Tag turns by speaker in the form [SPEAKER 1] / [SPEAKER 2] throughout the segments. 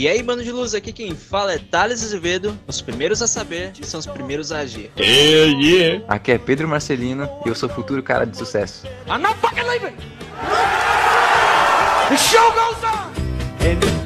[SPEAKER 1] E aí, mano de luz, aqui quem fala é Thales Azevedo, os primeiros a saber são os primeiros a agir.
[SPEAKER 2] Yeah, yeah.
[SPEAKER 3] Aqui é Pedro Marcelino e eu sou futuro cara de sucesso.
[SPEAKER 4] I'm not fucking leaving. The show goes on.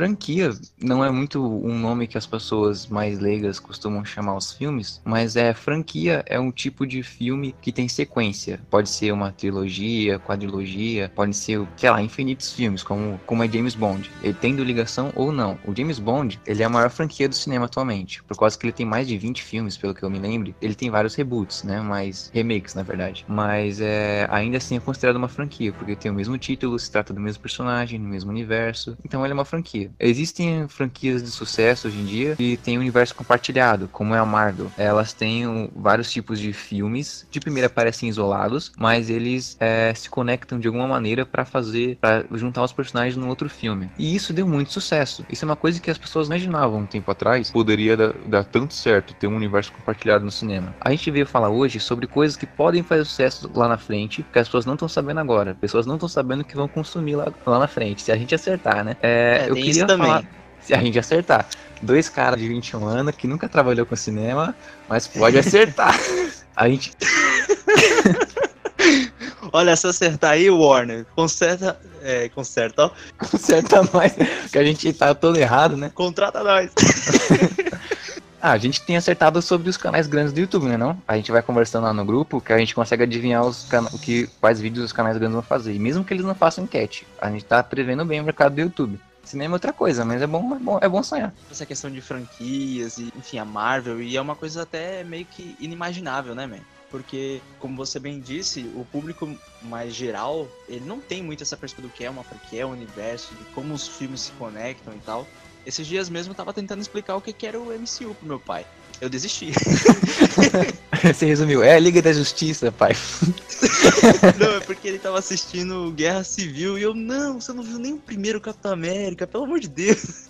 [SPEAKER 3] Franquia não é muito um nome que as pessoas mais leigas costumam chamar os filmes, mas é franquia é um tipo de filme que tem sequência. Pode ser uma trilogia, quadrilogia, pode ser, sei lá, infinitos filmes, como, como é James Bond. Ele tendo ligação ou não. O James Bond, ele é a maior franquia do cinema atualmente, por causa que ele tem mais de 20 filmes, pelo que eu me lembre. Ele tem vários reboots, né, mais remakes, na verdade. Mas é, ainda assim é considerado uma franquia, porque tem o mesmo título, se trata do mesmo personagem, no mesmo universo. Então ele é uma franquia. Existem franquias de sucesso hoje em dia que tem um universo compartilhado, como é a Marvel. Elas têm vários tipos de filmes. De primeira parecem isolados, mas eles é, se conectam de alguma maneira para fazer, para juntar os personagens num outro filme. E isso deu muito sucesso. Isso é uma coisa que as pessoas imaginavam um tempo atrás. Poderia dar, dar tanto certo ter um universo compartilhado no cinema. A gente veio falar hoje sobre coisas que podem fazer sucesso lá na frente, que as pessoas não estão sabendo agora. Pessoas não estão sabendo que vão consumir lá, lá na frente, se a gente acertar, né? É,
[SPEAKER 1] É,
[SPEAKER 3] eu queria
[SPEAKER 1] isso também.
[SPEAKER 3] falar se a gente acertar. Dois caras de 21 anos que nunca trabalhou com cinema, mas pode acertar. a gente.
[SPEAKER 1] Olha, se acertar aí, Warner, conserta. É, conserta, ó.
[SPEAKER 3] acerta mais, que a gente tá todo errado, né?
[SPEAKER 1] Contrata nós.
[SPEAKER 3] Ah, a gente tem acertado sobre os canais grandes do YouTube, né não? A gente vai conversando lá no grupo que a gente consegue adivinhar os o que, quais vídeos os canais grandes vão fazer. E mesmo que eles não façam enquete, a gente tá prevendo bem o mercado do YouTube. Cinema é outra coisa, mas é bom, é bom, é bom sonhar.
[SPEAKER 1] Essa questão de franquias e, enfim, a Marvel, e é uma coisa até meio que inimaginável, né, man? Porque, como você bem disse, o público mais geral, ele não tem muito essa perspectiva do que é uma franquia, o universo, de como os filmes se conectam e tal. Esses dias mesmo eu tava tentando explicar o que que era o MCU pro meu pai. Eu desisti.
[SPEAKER 3] Você resumiu, é a Liga da Justiça, pai.
[SPEAKER 1] não, é porque ele tava assistindo Guerra Civil e eu, não, você não viu nem o primeiro Capitão América, pelo amor de Deus.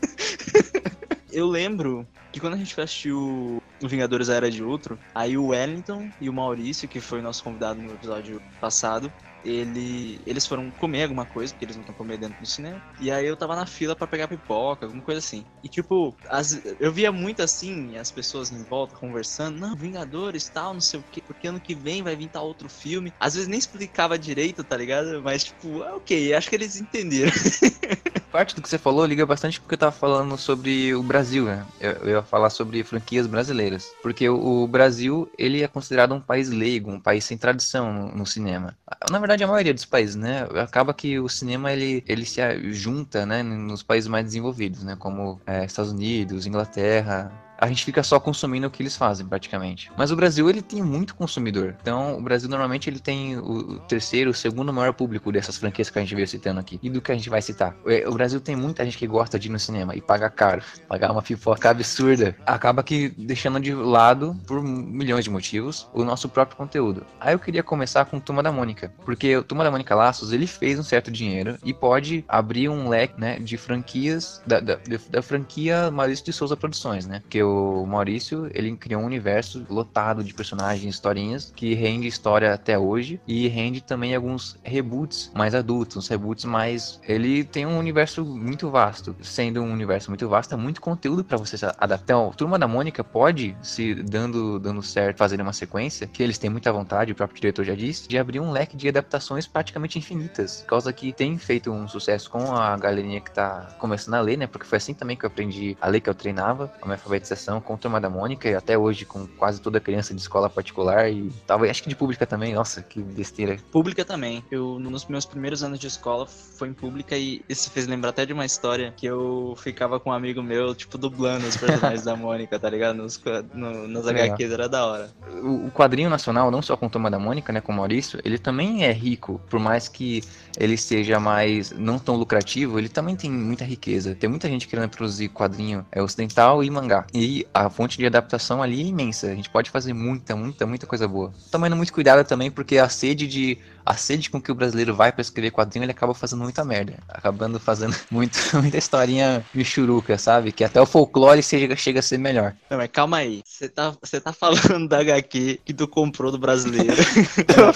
[SPEAKER 1] eu lembro que quando a gente foi assistir o o Vingadores A Era de Ultron, aí o Wellington e o Maurício, que foi nosso convidado no episódio passado, ele, eles foram comer alguma coisa, porque eles não estão comer dentro do cinema. E aí eu tava na fila pra pegar pipoca, alguma coisa assim. E tipo, as- eu via muito assim, as pessoas em volta conversando, não, Vingadores tal, não sei o quê, porque ano que vem vai vir tal outro filme. Às vezes nem explicava direito, tá ligado? Mas tipo, ah, ok, acho que eles entenderam.
[SPEAKER 3] Parte do que você falou liga bastante porque eu tava falando sobre o Brasil, né? Eu, eu ia falar sobre franquias brasileiras. Porque o, o Brasil, ele é considerado um país leigo, um país sem tradição no, no cinema. Na verdade, a maioria dos países, né? Acaba que o cinema, ele, ele se junta, né? Nos países mais desenvolvidos, né? Como é, Estados Unidos, Inglaterra, a gente fica só consumindo o que eles fazem, praticamente. Mas o Brasil, ele tem muito consumidor. Então, o Brasil, normalmente, ele tem o terceiro, o segundo maior público dessas franquias que a gente veio citando aqui. E do que a gente vai citar. É, O Brasil tem muita gente que gosta de ir no cinema e paga caro. Pagar uma pipoca absurda. Acaba que deixando de lado, por milhões de motivos, o nosso próprio conteúdo. Aí eu queria começar com o Turma da Mônica. Porque o Turma da Mônica Laços, ele fez um certo dinheiro e pode abrir um leque, né, de franquias, da, da, da franquia Maurício de Souza Produções, né? Porque o Maurício, ele criou um universo lotado de personagens, historinhas, que rende história até hoje e rende também alguns reboots mais adultos, uns reboots mais... Ele tem um universo muito vasto. Sendo um universo muito vasto, é muito conteúdo para você se adaptar. Então, Turma da Mônica pode, se dando, dando certo, fazer uma sequência, que eles têm muita vontade, o próprio diretor já disse, de abrir um leque de adaptações praticamente infinitas. Por causa que tem feito um sucesso com a galerinha que tá começando a ler, né? Porque foi assim também que eu aprendi a ler, que eu treinava, a minha alfabetização com Turma da Mônica, e até hoje com quase toda criança de escola particular e talvez, acho que de pública também, nossa, que besteira.
[SPEAKER 1] Pública também. Eu, nos meus primeiros anos de escola, foi em pública e isso fez lembrar até de uma história que eu ficava com um amigo meu, tipo, dublando os personagens da Mônica, tá ligado? Nos, no, nas. HQs, era da hora.
[SPEAKER 3] o, o quadrinho nacional, não só com Turma da Mônica, né, com o Maurício, ele também é rico, por mais que ele seja mais não tão lucrativo, ele também tem muita riqueza. Tem muita gente querendo produzir quadrinho é, ocidental e mangá. E a fonte de adaptação ali é imensa. A gente pode fazer muita, muita, muita coisa boa. Tomando muito cuidado também, porque a sede de. A sede com que o brasileiro vai para escrever quadrinho, ele acaba fazendo muita merda. Acabando fazendo muito, muita historinha michuruca, sabe? Que até o folclore chega, chega a ser melhor.
[SPEAKER 1] Não, mas calma aí. Você tá, tá falando da HQ que tu comprou do brasileiro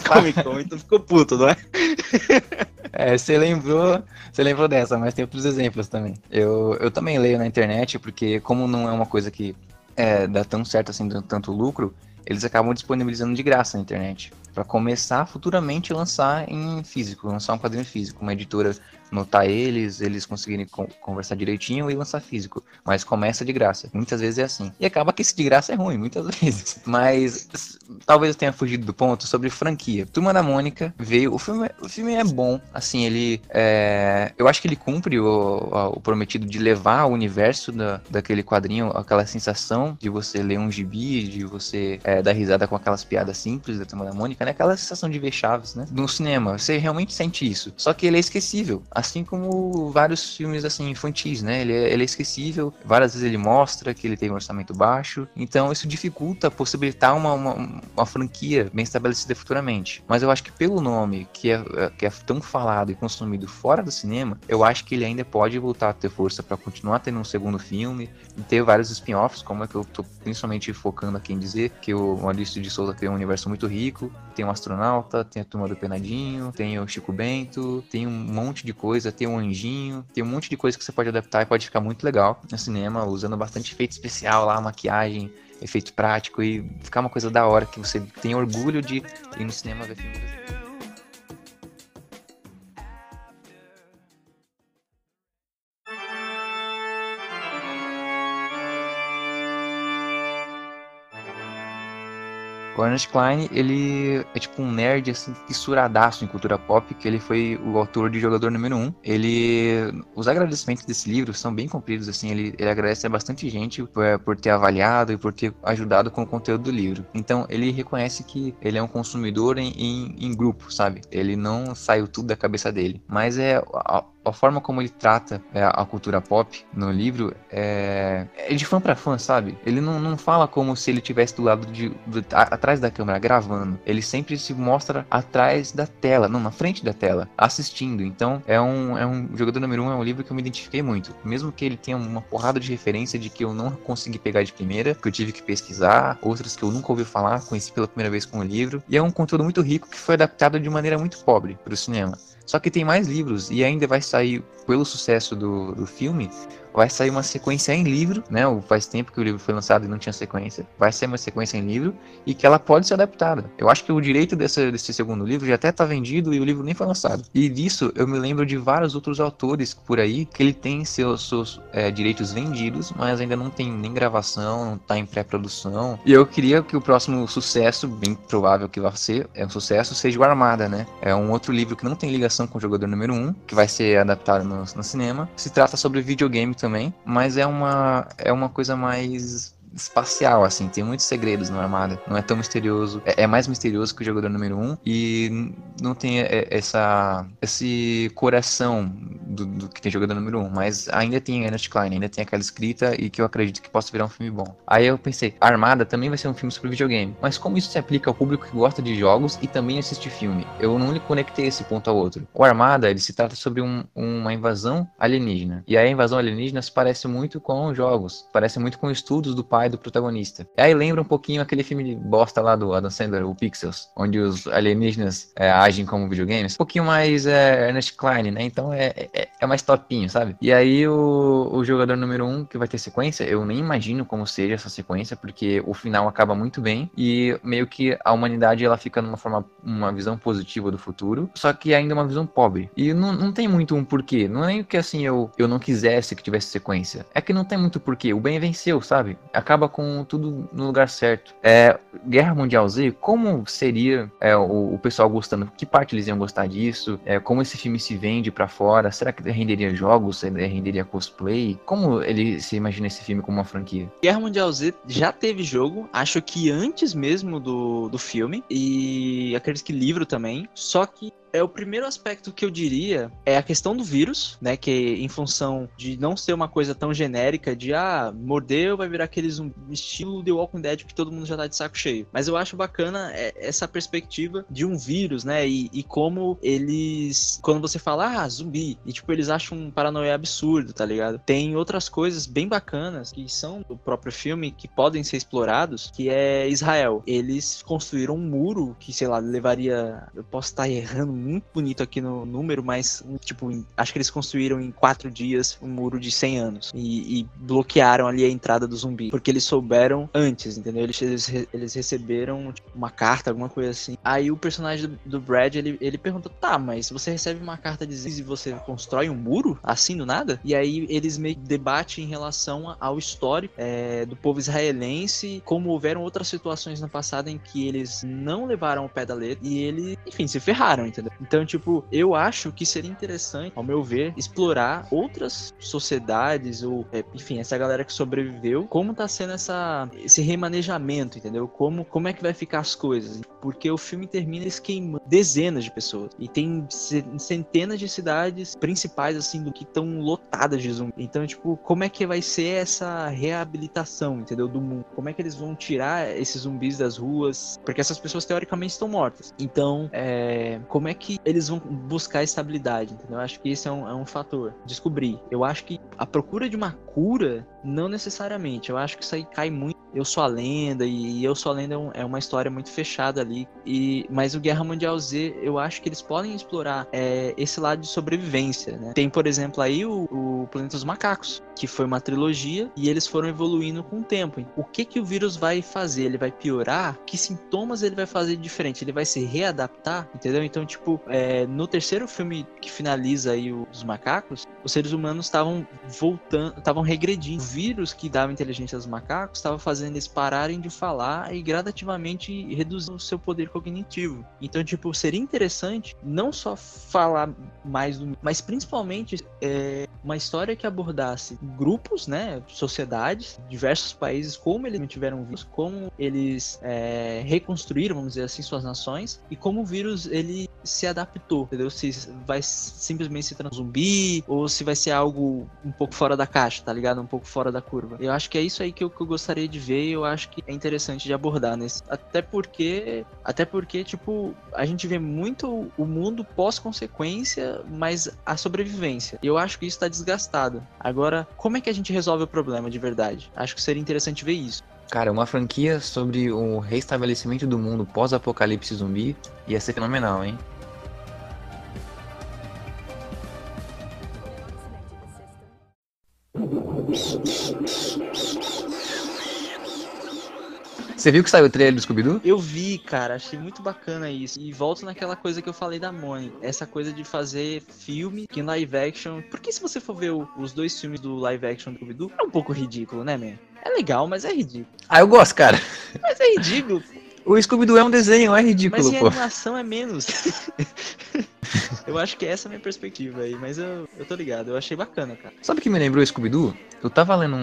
[SPEAKER 1] Comic Con e tu ficou puto, não é?
[SPEAKER 3] É, você lembrou, você lembrou dessa, mas tem outros exemplos também. Eu, eu também leio na internet, porque como não é uma coisa que é, dá tão certo assim, tanto lucro, eles acabam disponibilizando de graça na internet. Pra começar futuramente lançar em físico, lançar um quadrinho físico. Uma editora notar eles, eles conseguirem con- conversar direitinho e lançar físico. Mas começa de graça. Muitas vezes é assim. E acaba que esse de graça é ruim, muitas vezes. Mas talvez eu tenha fugido do ponto sobre franquia. Turma da Mônica veio. O filme, o filme é bom. Assim, ele. é, eu acho que ele cumpre o, o prometido de levar o universo da, daquele quadrinho, aquela sensação de você ler um gibi, de você é, dar risada com aquelas piadas simples da Turma da Mônica, né? Aquela sensação de ver Chaves, né? No cinema, você realmente sente isso. Só que ele é esquecível. Assim como vários filmes, assim, infantis, né? Ele é, ele é esquecível. Várias vezes ele mostra que ele tem um orçamento baixo. Então isso dificulta possibilitar uma, uma, uma franquia bem estabelecida futuramente. Mas eu acho que pelo nome, que é, que é tão falado e consumido fora do cinema, eu acho que ele ainda pode voltar a ter força para continuar tendo um segundo filme e ter vários spin-offs, como é que eu tô principalmente focando aqui em dizer, que o Maurício de Souza criou um universo muito rico, tem um astronauta, tem a turma do Penadinho, tem o Chico Bento, tem um monte de coisa, tem um anjinho, tem um monte de coisa que você pode adaptar e pode ficar muito legal no cinema, usando bastante efeito especial lá, maquiagem, efeito prático e ficar uma coisa da hora que você tem orgulho de ir no cinema ver filme brasileiro. Ernest Klein, ele é tipo um nerd, assim, fissuradaço em cultura pop, que ele foi o autor de Jogador Número 1. Ele... Os agradecimentos desse livro são bem compridos, assim, ele, ele agradece a bastante gente por, por ter avaliado e por ter ajudado com o conteúdo do livro. Então, ele reconhece que ele é um consumidor em, em, em grupo, sabe? Ele não saiu tudo da cabeça dele. Mas é... a forma como ele trata é, a cultura pop no livro é, é de fã pra fã, sabe? Ele não, não fala como se ele tivesse do lado de, do- a- atrás da câmera gravando. Ele sempre se mostra atrás da tela, não na frente da tela, assistindo. Então é um, é um jogador número um é um livro que eu me identifiquei muito, mesmo que ele tenha uma porrada de referência de que eu não consegui pegar de primeira, que eu tive que pesquisar, outras que eu nunca ouvi falar, conheci pela primeira vez com o livro. E é um conteúdo muito rico que foi adaptado de maneira muito pobre para o cinema. Só que tem mais livros e ainda vai sair, pelo sucesso do, do filme, vai sair uma sequência em livro, né? Faz tempo que o livro foi lançado e não tinha sequência. Vai sair uma sequência em livro e que ela pode ser adaptada. Eu acho que o direito desse segundo livro já até tá vendido e o livro nem foi lançado. E disso eu me lembro de vários outros autores por aí que ele tem seus, seus é, direitos vendidos, mas ainda não tem nem gravação, não tá em pré-produção. E eu queria que o próximo sucesso, bem provável que vai ser, é um sucesso, seja o Armada, né? É um outro livro que não tem ligação com o jogador número 1, que vai ser adaptado no, no cinema. Se trata sobre videogame também, mas é uma, é uma coisa mais espacial, assim, tem muitos segredos no Armada. Não é tão misterioso. É, é mais misterioso que o jogador número 1 e não tem é, essa, esse coração do, do que tem jogador número 1, mas ainda tem Ernest Klein, ainda tem aquela escrita e que eu acredito que possa virar um filme bom. Aí eu pensei, Armada também vai ser um filme sobre videogame, mas como isso se aplica ao público que gosta de jogos e também assiste filme? Eu não lhe conectei esse ponto ao outro. O Armada, ele se trata sobre um- uma invasão alienígena. E a invasão alienígena se parece muito com jogos, parece muito com estudos do pai do protagonista. E aí lembra um pouquinho aquele filme de bosta lá do Adam Sandler, o Pixels, onde os alienígenas é, agem como videogames. Um pouquinho mais é, Ernest Klein, né? Então é, é, é mais topinho, sabe? E aí o, o jogador número um que vai ter sequência, eu nem imagino como seja essa sequência, porque o final acaba muito bem e meio que a humanidade ela fica numa forma, uma visão positiva do futuro, só que ainda uma visão pobre. E não, não tem muito um porquê. Não é nem que assim eu, eu não quisesse que tivesse sequência. É que não tem muito porquê. O bem venceu, sabe? Acaba com tudo no lugar certo. É, Guerra Mundial Z, como seria é, o, o pessoal gostando? Que parte eles iam gostar disso? É, como esse filme se vende pra fora? Será que renderia jogos? Renderia cosplay? Como ele se imagina esse filme como uma franquia?
[SPEAKER 1] Guerra Mundial Z já teve jogo, acho que antes mesmo do, do filme, e acredito que livro também. Só que é o primeiro aspecto que eu diria é a questão do vírus, né? Que em função de não ser uma coisa tão genérica de ah, mordeu, vai virar aquele zumbi, estilo The Walking Dead que todo mundo já tá de saco cheio. Mas eu acho bacana é, essa perspectiva de um vírus, né? E, e como eles. Quando você fala, ah, zumbi, e tipo, eles acham um paranoia absurdo, tá ligado? Tem outras coisas bem bacanas que são do próprio filme que podem ser explorados, que é Israel. Eles construíram um muro que, sei lá, levaria. Eu posso estar errando muito bonito aqui no número, mas, tipo, acho que eles construíram em quatro dias um muro de 100 anos. E, e bloquearam ali a entrada do zumbi. Porque eles souberam antes, entendeu? Eles, eles, eles receberam tipo, uma carta, alguma coisa assim. Aí o personagem do, do Brad, ele, ele pergunta: tá, mas você recebe uma carta de Ziz e você constrói um muro assim do nada? E aí eles meio que debatem em relação ao histórico é, do povo israelense, como houveram outras situações no passado em que eles não levaram o pé da letra e eles, enfim, se ferraram, entendeu? Então, tipo, eu acho que seria interessante, ao meu ver, explorar outras sociedades ou, é, enfim, essa galera que sobreviveu, como tá sendo essa, esse remanejamento, entendeu? Como, como é que vai ficar as coisas? Porque o filme termina eles queimando dezenas de pessoas e tem ce- centenas de cidades principais, assim, do que estão lotadas de zumbi. Então, tipo, como é que vai ser essa reabilitação, entendeu? Do mundo? Como é que eles vão tirar esses zumbis das ruas? Porque essas pessoas teoricamente estão mortas. Então, é, como é que eles vão buscar estabilidade, entendeu? Eu acho que esse é um, é um fator. Descobrir. Eu acho que a procura de uma cura, não necessariamente. Eu acho que isso aí cai muito. Eu sou a lenda e Eu sou a lenda é é uma história muito fechada ali. E mas o Guerra Mundial Z, eu acho que eles podem explorar é, esse lado de sobrevivência, né? Tem, por exemplo, aí o, o Planeta dos Macacos, que foi uma trilogia e eles foram evoluindo com o tempo. O que que o vírus vai fazer? Ele vai piorar? Que sintomas ele vai fazer diferente? Ele vai se readaptar, entendeu? Então, tipo, é, no terceiro filme que finaliza aí os macacos, os seres humanos estavam voltando, estavam regredindo. O vírus que dava inteligência aos macacos estava fazendo eles pararem de falar e gradativamente reduzir o seu poder cognitivo. Então, tipo, seria interessante não só falar mais do, mas principalmente é, uma história que abordasse grupos, né, sociedades, diversos países, como eles tiveram vírus, como eles é, reconstruíram, vamos dizer assim, suas nações e como o vírus ele se adaptou, entendeu? Se vai simplesmente se transformar ou se vai ser algo um pouco fora da caixa, tá ligado? Um pouco fora da curva. Eu acho que é isso aí que eu, que eu gostaria de ver e eu acho que é interessante de abordar nesse. Até porque, até porque, tipo, a gente vê muito o mundo pós-consequência, mas a sobrevivência. E eu acho que isso tá desgastado. Agora, como é que a gente resolve o problema de verdade? Acho que seria interessante ver isso.
[SPEAKER 3] Cara, uma franquia sobre o restabelecimento do mundo pós-apocalipse zumbi ia ser fenomenal, hein? Você viu que saiu o trailer do Scooby-Doo?
[SPEAKER 1] Eu vi, cara, achei muito bacana isso. E volto naquela coisa que eu falei da Mônica. Essa coisa de fazer filme que em live action. Porque se você for ver o- os dois filmes do live action do Scooby-Doo, é um pouco ridículo, né, man? É legal, mas é ridículo.
[SPEAKER 3] Ah, eu gosto, cara.
[SPEAKER 1] Mas é ridículo.
[SPEAKER 3] O Scooby-Doo é um desenho, é ridículo,
[SPEAKER 1] mas
[SPEAKER 3] pô.
[SPEAKER 1] animação é menos. eu acho que essa é a minha perspectiva aí. Mas eu, eu tô ligado. Eu achei bacana, cara.
[SPEAKER 3] Sabe o que me lembrou Scooby-Doo? Eu tava lendo um,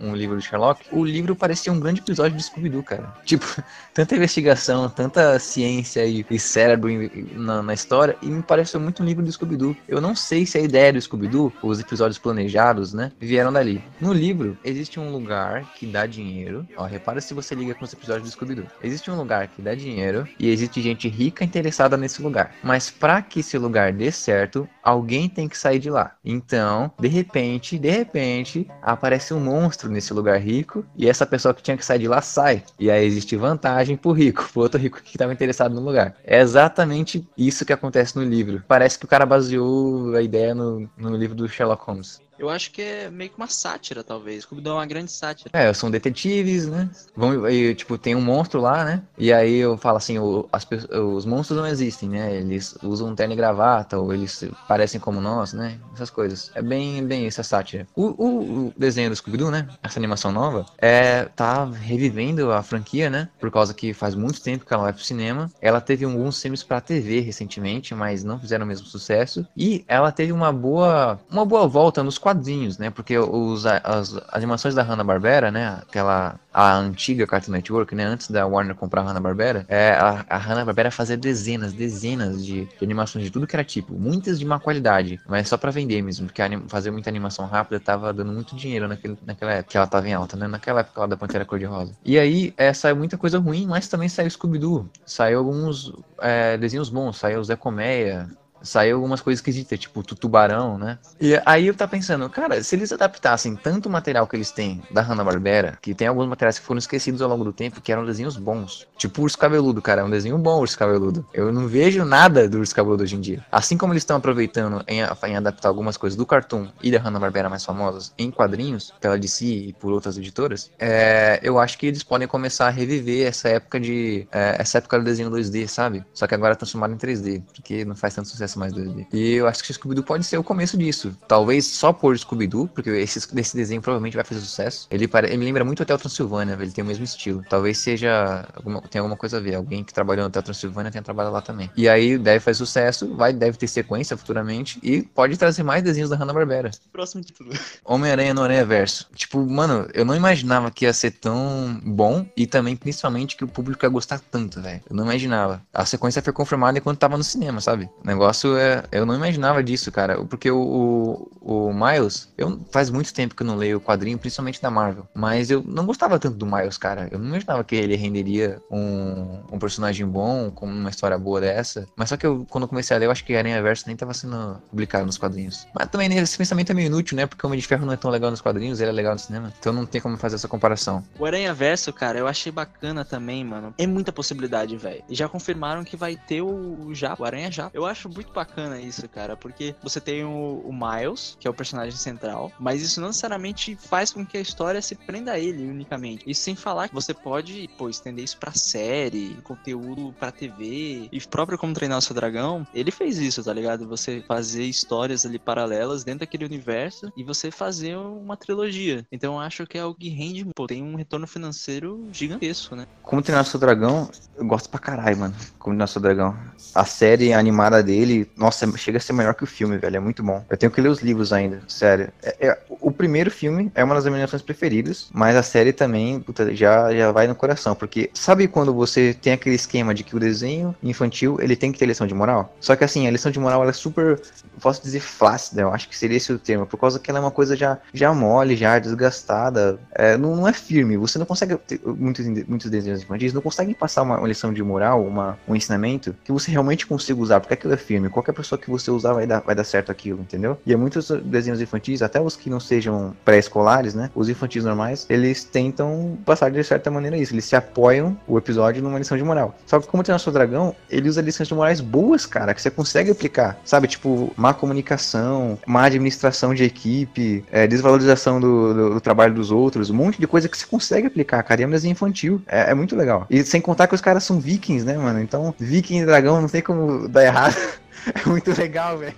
[SPEAKER 3] um, um livro do Sherlock, o livro parecia um grande episódio de Scooby-Doo, cara. Tipo, tanta investigação, tanta ciência e, e cérebro em- na, na história, e me pareceu muito um livro do Scooby-Doo. Eu não sei se a ideia do Scooby-Doo, os episódios planejados, né, vieram dali. No livro, existe um lugar que dá dinheiro. Ó, repara se você liga com os episódios do Scooby-Doo. Existe um lugar que dá dinheiro e existe gente rica interessada nesse lugar. Mas pra que esse lugar dê certo, alguém tem que sair de lá. Então, de repente, de repente, aparece um monstro nesse lugar rico e essa pessoa que tinha que sair de lá sai. E aí existe vantagem pro rico, pro outro rico que estava interessado no lugar. É exatamente isso que acontece no livro. Parece que o cara baseou a ideia no, no livro do Sherlock Holmes.
[SPEAKER 1] Eu acho que é meio que uma sátira, talvez. Scooby-Doo é uma grande sátira.
[SPEAKER 3] É, são detetives, né? Vão, e, tipo, tem um monstro lá, né? E aí eu falo assim, o- as os monstros não existem, né? Eles usam terno e gravata, ou eles parecem como nós, né? Essas coisas. É bem, bem essa sátira. O, o- o desenho do Scooby-Doo, né? Essa animação nova, é, tá revivendo a franquia, né? Por causa que faz muito tempo que ela vai pro cinema. Ela teve alguns filmes pra TV recentemente, mas não fizeram o mesmo sucesso. E ela teve uma boa, uma boa volta nos quadrinhos, né? Porque os, as animações da Hanna-Barbera, né? Aquela, a antiga Cartoon Network, né? Antes da Warner comprar a Hanna-Barbera, é, a, a Hanna-Barbera fazia dezenas, dezenas de, de animações de tudo que era tipo. Muitas de má qualidade, mas só pra vender mesmo. Porque anim- fazer muita animação rápida tava dando muito dinheiro naquele, naquela época, que ela tava em alta, né? Naquela época lá da Pantera Cor-de-Rosa. E aí, é, saiu muita coisa ruim, mas também saiu Scooby-Doo. Saiu alguns é, desenhos bons, saiu Zé Colmeia, saiu algumas coisas esquisitas, tipo Tutubarão, né? E aí eu tava pensando, cara, se eles adaptassem tanto material que eles têm da Hanna-Barbera, que tem alguns materiais que foram esquecidos ao longo do tempo, que eram desenhos bons. Tipo o Urso Cabeludo, cara, é um desenho bom, o Urso Cabeludo. Eu não vejo nada do Urso Cabeludo hoje em dia. Assim como eles estão aproveitando em, em adaptar algumas coisas do Cartoon e da Hanna-Barbera mais famosas em quadrinhos, pela DC e por outras editoras, é, eu acho que eles podem começar a reviver essa época de... é, essa época do desenho 2D, sabe? Só que agora transformado em 3D, porque não faz tanto sucesso mais 2D. E eu acho que o Scooby-Doo pode ser o começo disso. Talvez só por Scooby-Doo, porque esse, esse desenho provavelmente vai fazer sucesso. Ele, pare... ele me lembra muito Hotel Transilvânia, ele tem o mesmo estilo. Talvez seja. Alguma... tem alguma coisa a ver. Alguém que trabalhou no Hotel Transilvânia tenha trabalhado lá também. E aí deve fazer sucesso, vai, deve ter sequência futuramente. E pode trazer mais desenhos da Hanna-Barbera.
[SPEAKER 1] Próximo título.
[SPEAKER 3] Homem-Aranha no Aranha Verso. Tipo, mano, eu não imaginava que ia ser tão bom e também, principalmente, que o público ia gostar tanto, velho. Eu não imaginava. A sequência foi confirmada enquanto tava no cinema, sabe? O negócio é. Eu não imaginava disso, cara. Porque o, o, o Miles, eu faz muito tempo que eu não leio o quadrinho, principalmente da Marvel. Mas eu não gostava tanto do Miles, cara. Eu não imaginava que ele renderia um, um personagem bom, com uma história boa dessa. Mas só que eu, quando eu comecei a ler, eu acho que Aranha Verso nem tava sendo publicado nos quadrinhos. Mas também né, esse pensamento é meio inútil, né? Porque o Homem de Ferro não é tão legal nos quadrinhos, ele é legal no cinema. Então não tem como fazer essa comparação.
[SPEAKER 1] O Aranha Verso, cara, eu achei bacana também, mano. É muita possibilidade, velho. E já confirmaram que vai ter o Japa, o Aranha Japa. Eu acho muito bacana isso, cara, porque você tem o, o Miles, que é o personagem central, mas isso não necessariamente faz com que a história se prenda a ele unicamente. Isso sem falar que você pode, pô, estender isso pra série, conteúdo pra TV. E próprio Como Treinar o Seu Dragão, ele fez isso, tá ligado? Você fazer histórias ali paralelas dentro daquele universo e você fazer uma trilogia. Então eu acho que é algo que rende, pô, tem um retorno financeiro gigantesco, né?
[SPEAKER 3] Como Treinar Seu Dragão, eu gosto pra caralho, mano. Como Treinar Seu Dragão. A série animada dele, nossa, chega a ser melhor que o filme, velho. É muito bom. Eu tenho que ler os livros ainda, sério. É- é- o primeiro filme é uma das minhas animações preferidas, mas a série também, puta, já, já vai no coração. Porque sabe quando você tem aquele esquema de que o desenho infantil, ele tem que ter lição de moral? Só que assim, a lição de moral, ela é super, posso dizer, flácida. Eu acho que seria esse o termo. Por causa que ela é uma coisa já, já mole, já desgastada. É, não, não é firme. Você não consegue, ter- muitos, muitos desenhos infantis não conseguem passar uma, uma lição de moral, uma, um ensinamento que você realmente consiga usar, porque aquilo é firme. Qualquer pessoa que você usar vai dar, vai dar certo aquilo, entendeu? E é muitos desenhos infantis, até os que não sejam pré-escolares, né? Os infantis normais, eles tentam passar de certa maneira isso. Eles se apoiam o episódio numa lição de moral. Só que como tem o seu dragão, ele usa lições de morais boas, cara, que você consegue aplicar. Sabe, tipo, má comunicação, má administração de equipe, é, desvalorização do, do- do trabalho dos outros, um monte de coisa que você consegue aplicar, cara. E é um desenho infantil. É, é muito legal. E sem contar que os caras são vikings, né, mano? Então, viking e dragão não tem como dar errado. É muito legal, velho.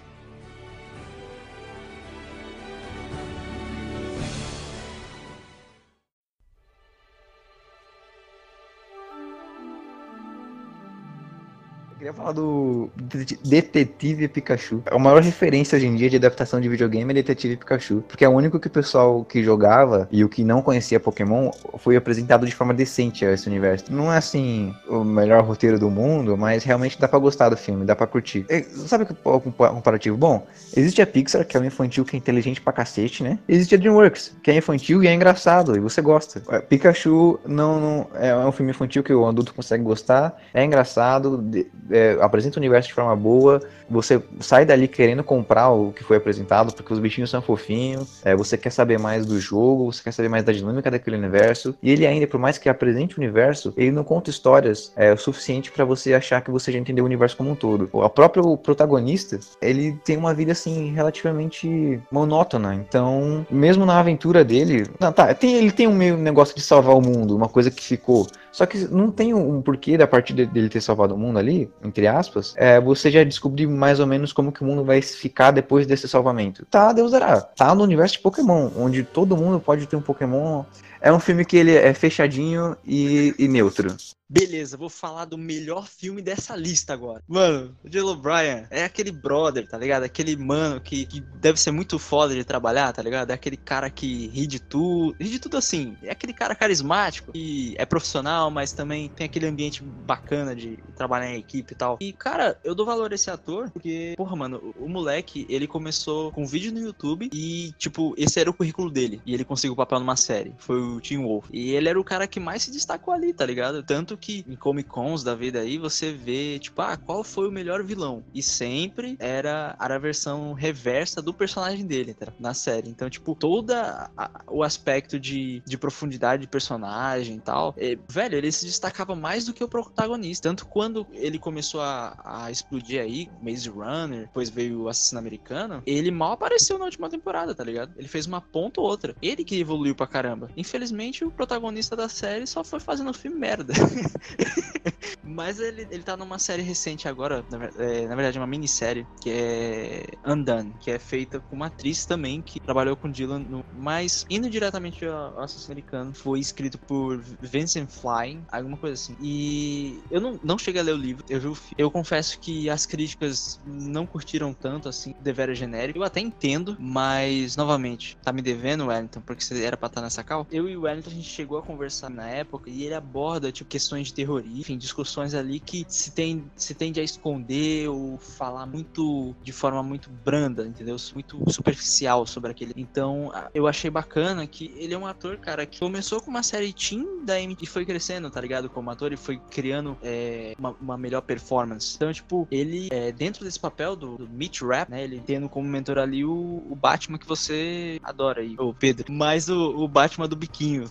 [SPEAKER 3] Queria falar do Det- Detetive Pikachu. A maior referência hoje em dia de adaptação de videogame é Detetive Pikachu. Porque é o único que o pessoal que jogava e o que não conhecia Pokémon foi apresentado de forma decente a esse universo. Não é assim o melhor roteiro do mundo, mas realmente dá pra gostar do filme, dá pra curtir. É, sabe que o comparativo bom? Existe a Pixar, que é um infantil que é inteligente pra cacete, né? Existe a DreamWorks, que é infantil e é engraçado, e você gosta. É, Pikachu não, não é um filme infantil que o adulto consegue gostar, é engraçado, de- é, apresenta o universo de forma boa, você sai dali querendo comprar o que foi apresentado, porque os bichinhos são fofinhos, é, você quer saber mais do jogo, você quer saber mais da dinâmica daquele universo, e ele ainda, por mais que apresente o universo, ele não conta histórias é, o suficiente pra você achar que você já entendeu o universo como um todo. O próprio protagonista, ele tem uma vida assim relativamente monótona, então, mesmo na aventura dele, não, tá, tem, ele tem um meio negócio de salvar o mundo, uma coisa que ficou, só que não tem um porquê da partir de- dele ter salvado o mundo ali, entre aspas, é, você já descobrir mais ou menos como que o mundo vai ficar depois desse salvamento. Tá, Deus dará. Tá no universo de Pokémon, onde todo mundo pode ter um Pokémon. É um filme que ele é fechadinho e, e neutro.
[SPEAKER 1] Beleza, vou falar do melhor filme dessa lista agora. Mano, o Jill O'Brien é aquele brother, tá ligado? Aquele mano que, que deve ser muito foda de trabalhar, tá ligado? É aquele cara que ri de tudo. Ri de tudo assim. É aquele cara carismático, que é profissional, mas também tem aquele ambiente bacana de trabalhar em equipe e tal. E, cara, eu dou valor a esse ator porque, porra, mano, o moleque, ele começou com vídeo no YouTube e, tipo, esse era o currículo dele. E ele conseguiu o papel numa série. Foi o Tim Wolf. E ele era o cara que mais se destacou ali, tá ligado? Tanto que em Comic Cons da vida aí você vê, tipo, ah, qual foi o melhor vilão? E sempre era a versão reversa do personagem dele, tá? Na série. Então, tipo, toda a- o aspecto de, de profundidade de personagem e tal, é, velho, ele se destacava mais do que o protagonista. Tanto quando ele começou a, a explodir aí, Maze Runner, depois veio o Assassino Americano, ele mal apareceu na última temporada, tá ligado? Ele fez uma ponta ou outra. Ele que evoluiu pra caramba. Infelizmente, o protagonista da série só foi fazendo filme merda. Mas ele, ele tá numa série recente agora, na, é, na verdade, uma minissérie, que é Undone, que é feita com uma atriz também que trabalhou com Dylan, no, mas indo diretamente ao Assassino Americano, foi escrito por Vincent Fly, alguma coisa assim. E eu não, não cheguei a ler o livro, eu vi o filme. Eu confesso que as críticas não curtiram tanto, assim, deveras genérico. Eu até entendo, mas, novamente, tá me devendo, Wellington, porque você era pra estar nessa cal. Eu e o Wellington, a gente chegou a conversar na época e ele aborda, tipo, questões de terrorismo, enfim, discussões ali que se, tem, se tende a esconder ou falar muito, de forma muito branda, entendeu? Muito superficial sobre aquele. Então, eu achei bacana que ele é um ator, cara, que começou com uma série teen da MTV e foi crescendo, tá ligado? Como ator e foi criando é, uma, uma melhor performance. Então, tipo, ele, é, dentro desse papel do, do Mitch Rapp, né? Ele tendo como mentor ali o, o Batman que você adora aí, o Pedro. Mas o, o Batman do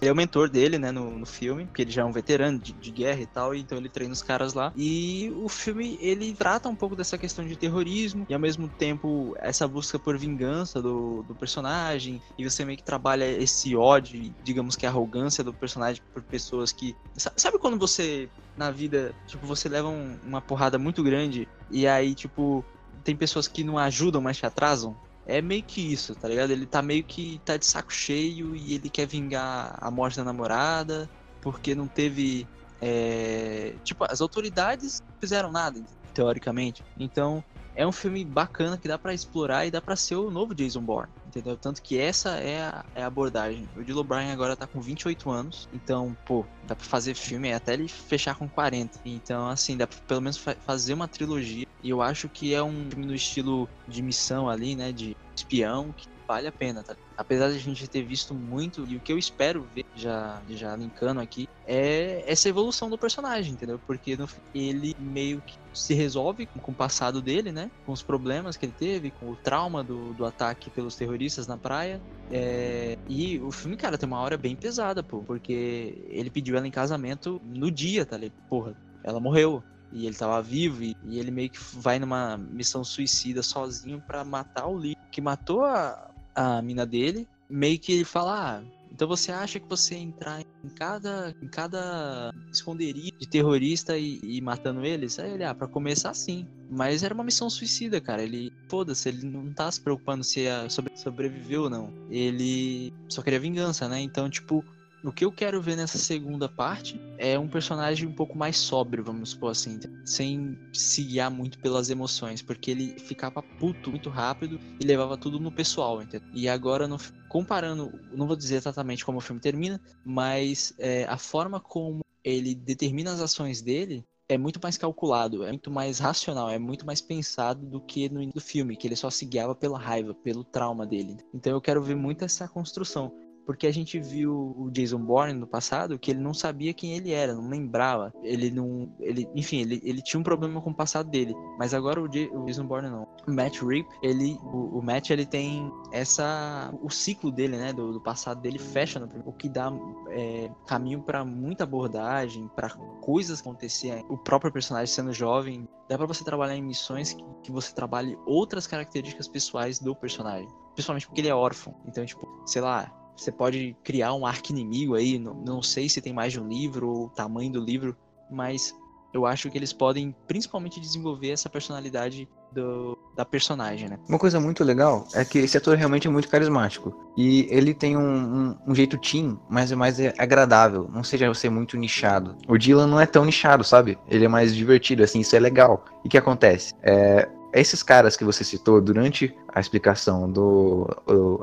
[SPEAKER 1] Ele é o mentor dele, né, no, no filme, porque ele já é um veterano de, de guerra e tal, então ele treina os caras lá. E o filme, ele trata um pouco dessa questão de terrorismo e ao mesmo tempo essa busca por vingança do, do personagem e você meio que trabalha esse ódio, digamos que a arrogância do personagem por pessoas que... Sa- Sabe quando você, na vida, tipo, você leva um- uma porrada muito grande e aí, tipo, tem pessoas que não ajudam, mas te atrasam? É meio que isso, tá ligado? Ele tá meio que tá de saco cheio e ele quer vingar a morte da namorada porque não teve. é, Tipo, as autoridades fizeram nada, teoricamente. Então, é um filme bacana que dá pra explorar e dá pra ser o novo Jason Bourne, entendeu? Tanto que essa é a, é a abordagem. O Dylan Bryan agora tá com 28 anos, então, pô, dá pra fazer filme até ele fechar com 40. Então, assim, dá pra pelo menos fa- fazer uma trilogia. E eu acho que é um filme no estilo de missão ali, né? De espião, que vale a pena, tá? Apesar de a gente ter visto muito, e o que eu espero ver, já, já linkando aqui, é essa evolução do personagem, entendeu? Porque no, ele meio que se resolve com o passado dele, né? Com os problemas que ele teve, com o trauma do, do ataque pelos terroristas na praia. É, e o filme, cara, tem uma hora bem pesada, pô, porque ele pediu ela em casamento no dia, tá ligado? Porra, ela morreu. E ele tava vivo, e, ele meio que vai numa missão suicida sozinho pra matar o Lee, que matou a, a mina dele. Meio que ele fala: Ah, então você acha que você entrar em cada, em cada esconderijo de terrorista e, e matando eles? Aí ele, ah, pra começar sim. Mas era uma missão suicida, cara. Ele, foda-se, ele não tá se preocupando se sobre, sobreviveu ou não. Ele só queria vingança, né? Então, tipo, o que eu quero ver nessa segunda parte é um personagem um pouco mais sóbrio, vamos supor assim, sem se guiar muito pelas emoções, porque ele ficava puto muito rápido e levava tudo no pessoal, entendeu? E agora, no, comparando, não vou dizer exatamente como o filme termina, mas é, a forma como ele determina as ações dele é muito mais calculado, é muito mais racional, é muito mais pensado do que no início do filme, que ele só se guiava pela raiva, pelo trauma dele. Então eu quero ver muito essa construção. Porque a gente viu o Jason Bourne no passado que ele não sabia quem ele era, não lembrava. Ele não. Ele, enfim, ele, ele tinha um problema com o passado dele. Mas agora o, Ja- o Jason Bourne não. O Matt Rip, ele. O, o Matt ele tem essa. O ciclo dele, né? Do, do passado dele fecha no primeiro. O que dá é, caminho pra muita abordagem, pra coisas acontecerem. O próprio personagem sendo jovem. Dá pra você trabalhar em missões que, que você trabalhe outras características pessoais do personagem. Principalmente porque ele é órfão. Então, tipo, sei lá, você pode criar um arco inimigo aí. Não, não sei se tem mais de um livro ou o tamanho do livro, mas eu acho que eles podem principalmente desenvolver essa personalidade do, da personagem, né?
[SPEAKER 3] Uma coisa muito legal é que esse ator realmente é muito carismático. E ele tem um, um, um jeito teen, mas é mais agradável. Não seja você muito nichado. O Dylan não é tão nichado, sabe? Ele é mais divertido, assim, isso é legal. E o que acontece? É, esses caras que você citou durante a explicação do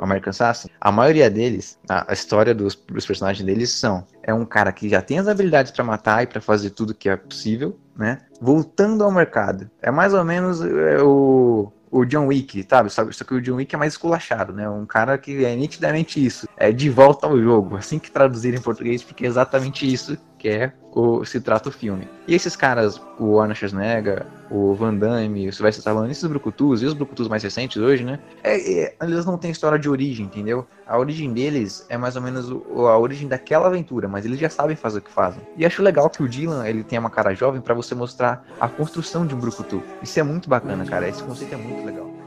[SPEAKER 3] American Assassin, a maioria deles, a, a história dos, dos, personagens deles são é um cara que já tem as habilidades para matar e para fazer tudo que é possível, né? Voltando ao mercado. É mais ou menos é, o o John Wick, sabe? Só que o John Wick é mais esculachado, né? Um cara que é nitidamente isso. É de volta ao jogo. Assim que traduzir em português, porque é exatamente isso que é o, se trata o filme. E esses caras, o Arnold Schwarzenegger, o Van Damme, o Sylvester Stallone, esses brucutus, e os brucutus mais recentes hoje, né? É, é, eles não têm história de origem, entendeu? A origem deles é mais ou menos o, a origem daquela aventura, mas eles já sabem fazer o que fazem. E acho legal que o Dylan, ele tenha uma cara jovem para você mostrar a construção de um brucutu. Isso é muito bacana, cara. Esse conceito é muito legal.